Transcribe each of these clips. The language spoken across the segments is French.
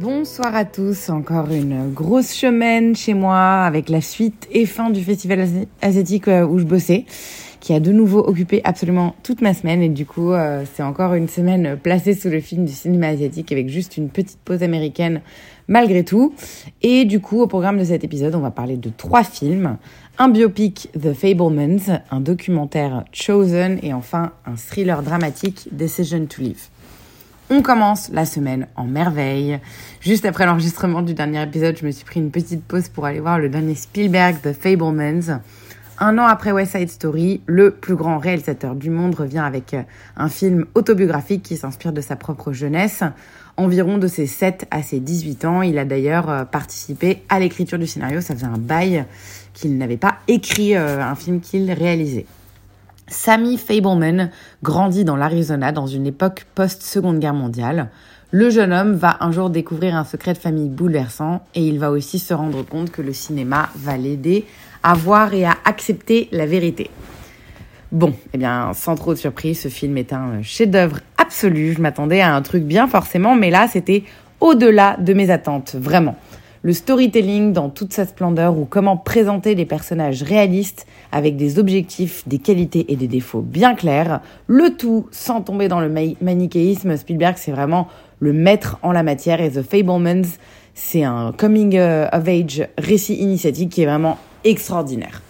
Bonsoir à tous, encore une grosse semaine chez moi avec la suite et fin du festival asi- asiatique euh, où je bossais, qui a de nouveau occupé absolument toute ma semaine et du coup euh, c'est encore une semaine placée sous le film du cinéma asiatique avec juste une petite pause américaine malgré tout. Et du coup au programme de cet épisode on va parler de trois films, un biopic The Fablemans, un documentaire Chosen et enfin un thriller dramatique Decision to Live. On commence la semaine en merveille. Juste après l'enregistrement du dernier épisode, je me suis pris une petite pause pour aller voir le dernier Spielberg, The Fablemans. Un an après West Side Story, le plus grand réalisateur du monde revient avec euh, un film autobiographique qui s'inspire de sa propre jeunesse. Environ de ses 7 à ses 18 ans, il a d'ailleurs euh, participé à l'écriture du scénario. Ça faisait un bail qu'il n'avait pas écrit euh, un film qu'il réalisait. Sammy Fableman grandit dans l'Arizona dans une époque post-seconde guerre mondiale. Le jeune homme va un jour découvrir un secret de famille bouleversant et il va aussi se rendre compte que le cinéma va l'aider à voir et à accepter la vérité. Bon, eh bien, sans trop de surprise, ce film est un chef-d'œuvre absolu. Je m'attendais à un truc bien forcément, mais là, c'était au-delà de mes attentes, vraiment. Le storytelling dans toute sa splendeur ou comment présenter des personnages réalistes avec des objectifs, des qualités et des défauts bien clairs, le tout sans tomber dans le ma- manichéisme. Spielberg, c'est vraiment le maître en la matière et The Fablemans, c'est un coming euh, of age récit initiatique qui est vraiment extraordinaire.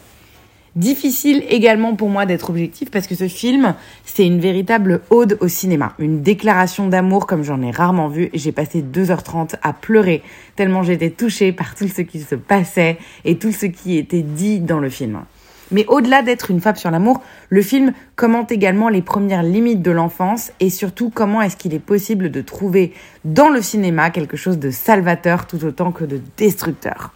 Difficile également pour moi d'être objectif parce que ce film, c'est une véritable ode au cinéma, une déclaration d'amour comme j'en ai rarement vu et j'ai passé 2h30 à pleurer tellement j'étais touchée par tout ce qui se passait et tout ce qui était dit dans le film. Mais au-delà d'être une fable sur l'amour, le film commente également les premières limites de l'enfance et surtout comment est-ce qu'il est possible de trouver dans le cinéma quelque chose de salvateur tout autant que de destructeur.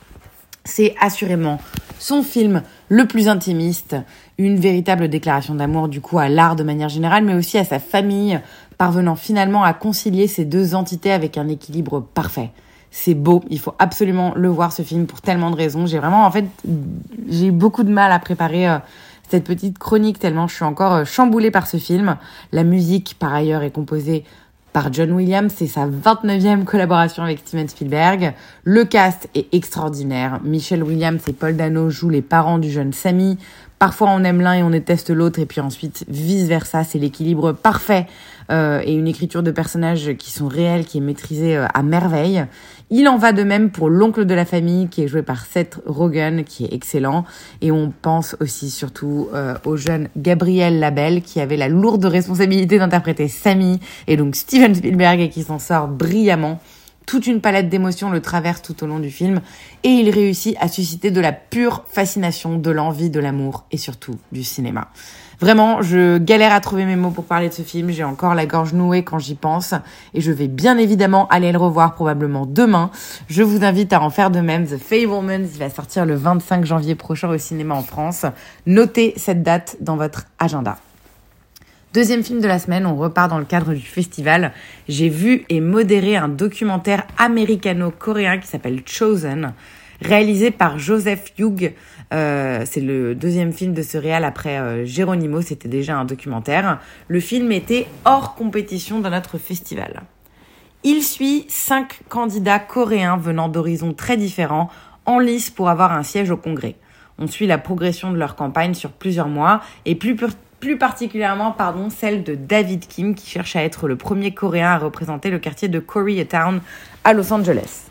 C'est assurément son film le plus intimiste, une véritable déclaration d'amour du coup à l'art de manière générale, mais aussi à sa famille, parvenant finalement à concilier ces deux entités avec un équilibre parfait. C'est beau, il faut absolument le voir ce film pour tellement de raisons. J'ai vraiment en fait j'ai eu beaucoup de mal à préparer euh, cette petite chronique tellement je suis encore euh, chamboulée par ce film. La musique par ailleurs est composée par John Williams, c'est sa 29e collaboration avec Steven Spielberg. Le cast est extraordinaire. Michelle Williams et Paul Dano jouent les parents du jeune Sammy. Parfois on aime l'un et on déteste l'autre et puis ensuite vice versa. C'est l'équilibre parfait euh, et une écriture de personnages qui sont réels, qui est maîtrisée euh, à merveille. Il en va de même pour l'oncle de la famille qui est joué par Seth Rogen qui est excellent et on pense aussi surtout euh, au jeune Gabriel Labelle qui avait la lourde responsabilité d'interpréter Sammy et donc Steven Spielberg et qui s'en sort brillamment. Toute une palette d'émotions le traverse tout au long du film et il réussit à susciter de la pure fascination, de l'envie, de l'amour et surtout du cinéma. Vraiment, je galère à trouver mes mots pour parler de ce film. J'ai encore la gorge nouée quand j'y pense et je vais bien évidemment aller le revoir probablement demain. Je vous invite à en faire de même. The Fablemans va sortir le 25 janvier prochain au cinéma en France. Notez cette date dans votre agenda. Deuxième film de la semaine, on repart dans le cadre du festival. J'ai vu et modéré un documentaire américano-coréen qui s'appelle Chosen, réalisé par Joseph Hugh. Euh, c'est le deuxième film de ce réal après euh, Geronimo, c'était déjà un documentaire. Le film était hors compétition dans notre festival. Il suit cinq candidats coréens venant d'horizons très différents en lice pour avoir un siège au Congrès. On suit la progression de leur campagne sur plusieurs mois et plus, plus particulièrement pardon, celle de David Kim qui cherche à être le premier coréen à représenter le quartier de Koreatown à Los Angeles.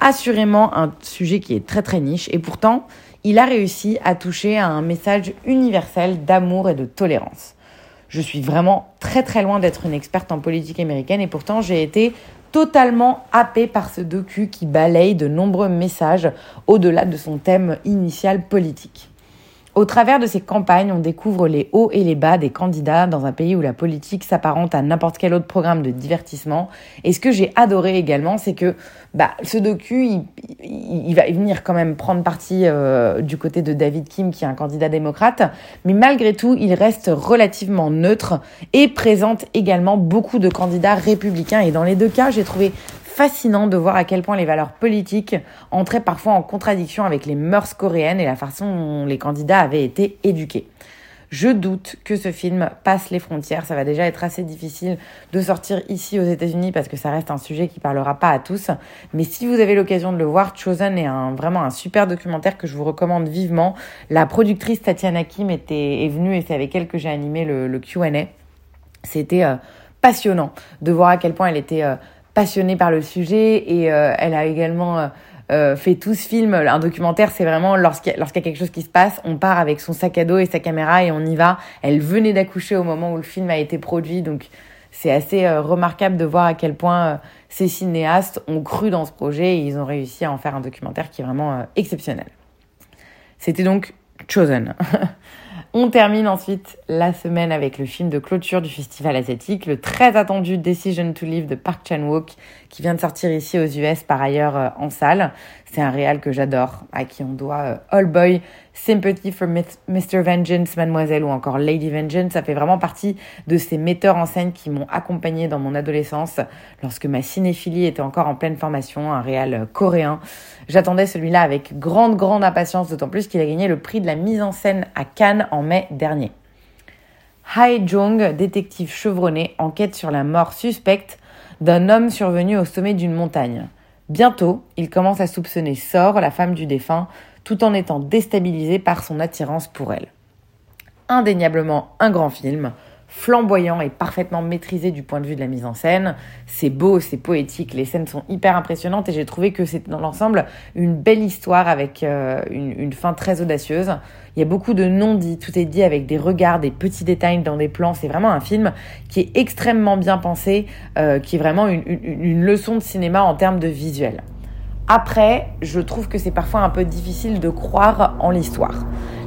Assurément un sujet qui est très très niche et pourtant il a réussi à toucher à un message universel d'amour et de tolérance. Je suis vraiment très très loin d'être une experte en politique américaine et pourtant j'ai été totalement happée par ce docu qui balaye de nombreux messages au-delà de son thème initial politique. Au travers de ces campagnes, on découvre les hauts et les bas des candidats dans un pays où la politique s'apparente à n'importe quel autre programme de divertissement. Et ce que j'ai adoré également, c'est que bah, ce docu, il, va venir quand même prendre parti euh, du côté de David Kim, qui est un candidat démocrate, mais malgré tout, il reste relativement neutre et présente également beaucoup de candidats républicains. Et dans les deux cas, j'ai trouvé fascinant de voir à quel point les valeurs politiques entraient parfois en contradiction avec les mœurs coréennes et la façon dont les candidats avaient été éduqués. Je doute que ce film passe les frontières. Ça va déjà être assez difficile de sortir ici aux États-Unis parce que ça reste un sujet qui parlera pas à tous. Mais si vous avez l'occasion de le voir, Chosen est vraiment un super documentaire que je vous recommande vivement. La productrice Tatiana Kim était, est venue et c'est avec elle que j'ai animé le, le Q&A. C'était euh, passionnant de voir à quel point elle était euh, passionnée par le sujet et euh, elle a également euh, euh, fait tout ce film. Un documentaire, c'est vraiment lorsqu'il y, a, y, a quelque chose qui se passe, on part avec son sac à dos et sa caméra et on y va. Elle venait d'accoucher au moment où le film a été produit, donc c'est assez remarquable de voir à quel point ces cinéastes ont cru dans ce projet et ils ont réussi à en faire un documentaire qui est vraiment exceptionnel. C'était donc Chosen. On termine ensuite la semaine avec le film de clôture du festival asiatique, le très attendu Decision to Live de Park Chan-wook, qui vient de sortir ici aux US par ailleurs euh, en salle. C'est un réal que j'adore, à qui on doit euh, All Boy, Sympathy for Mr. Vengeance, Mademoiselle ou encore Lady Vengeance. Ça fait vraiment partie de ces metteurs en scène qui m'ont accompagné dans mon adolescence, lorsque ma cinéphilie était encore en pleine formation, un réal coréen. J'attendais celui-là avec grande, grande impatience, d'autant plus qu'il a gagné le prix de la mise en scène à Cannes en mai dernier. Hai Jong, détective chevronné, enquête sur la mort suspecte d'un homme survenu au sommet d'une montagne. Bientôt, il commence à soupçonner Sor, la femme du défunt, tout en étant déstabilisé par son attirance pour elle. Indéniablement un grand film, flamboyant et parfaitement maîtrisé du point de vue de la mise en scène. C'est beau, c'est poétique, les scènes sont hyper impressionnantes et j'ai trouvé que c'est dans l'ensemble une belle histoire avec euh, une, fin très audacieuse. Il y a beaucoup de non-dits, tout est dit avec des regards, des petits détails dans des plans. C'est vraiment un film qui est extrêmement bien pensé, euh, qui est vraiment une, une, une leçon de cinéma en termes de visuel. Après, je trouve que c'est parfois un peu difficile de croire en l'histoire.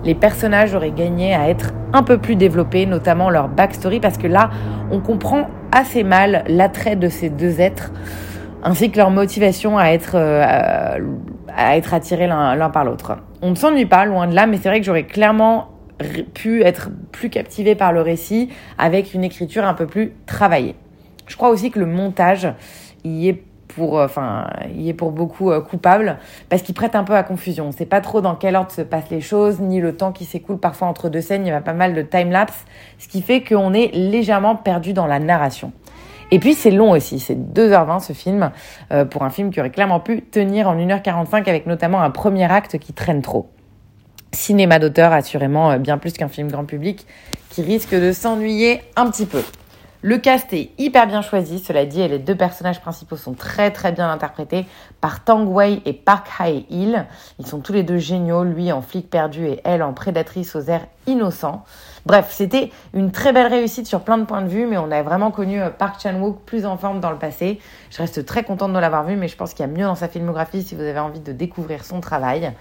Les personnages auraient gagné à être un peu plus développés, notamment leur backstory, parce que là, on comprend assez mal l'attrait de ces deux êtres, ainsi que leur motivation à être, euh, à être attirés l'un par l'autre. On ne s'ennuie pas, loin de là, mais c'est vrai que j'aurais clairement pu être plus captivée par le récit avec une écriture un peu plus travaillée. Je crois aussi que le montage y est pour, euh, enfin, il est pour beaucoup euh, coupable parce qu'il prête un peu à confusion. On sait pas trop dans quel ordre se passent les choses, ni le temps qui s'écoule parfois entre deux scènes. Il y a pas mal de time-lapse, ce qui fait qu'on est légèrement perdu dans la narration. Et puis c'est long aussi, c'est 2h20 ce film, euh, pour un film qui aurait clairement pu tenir en 1h45 avec notamment un premier acte qui traîne trop. Cinéma d'auteur assurément bien plus qu'un film grand public qui risque de s'ennuyer un petit peu. Le cast est hyper bien choisi, cela dit, et les deux personnages principaux sont très très bien interprétés par Tang Wei et Park Hae-il. Ils sont tous les deux géniaux, lui en flic perdu et elle en prédatrice aux airs innocents. Bref, c'était une très belle réussite sur plein de points de vue, mais on a vraiment connu euh, Park Chan-wook plus en forme dans le passé. Je reste très contente de l'avoir vu, mais je pense qu'il y a mieux dans sa filmographie si vous avez envie de découvrir son travail.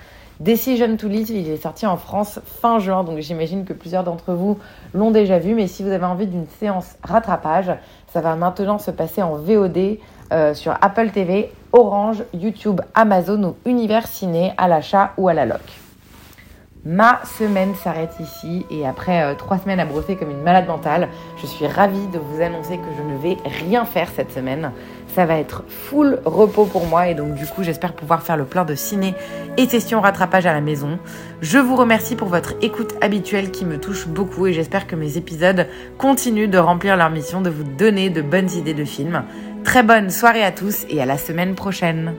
Decision to Live, il est sorti en France fin juin, donc j'imagine que plusieurs d'entre vous l'ont déjà vu. Mais si vous avez envie d'une séance rattrapage, ça va maintenant se passer en VOD euh, sur Apple TV, Orange, YouTube, Amazon ou Univers Ciné à l'achat ou à la loc. Ma semaine s'arrête ici et après euh, trois semaines à brosser comme une malade mentale, je suis ravie de vous annoncer que je ne vais rien faire cette semaine. Ça va être full repos pour moi et donc du coup j'espère pouvoir faire le plein de ciné et sessions rattrapage à la maison. Je vous remercie pour votre écoute habituelle qui me touche beaucoup et j'espère que mes épisodes continuent de remplir leur mission de vous donner de bonnes idées de films. Très bonne soirée à tous et à la semaine prochaine.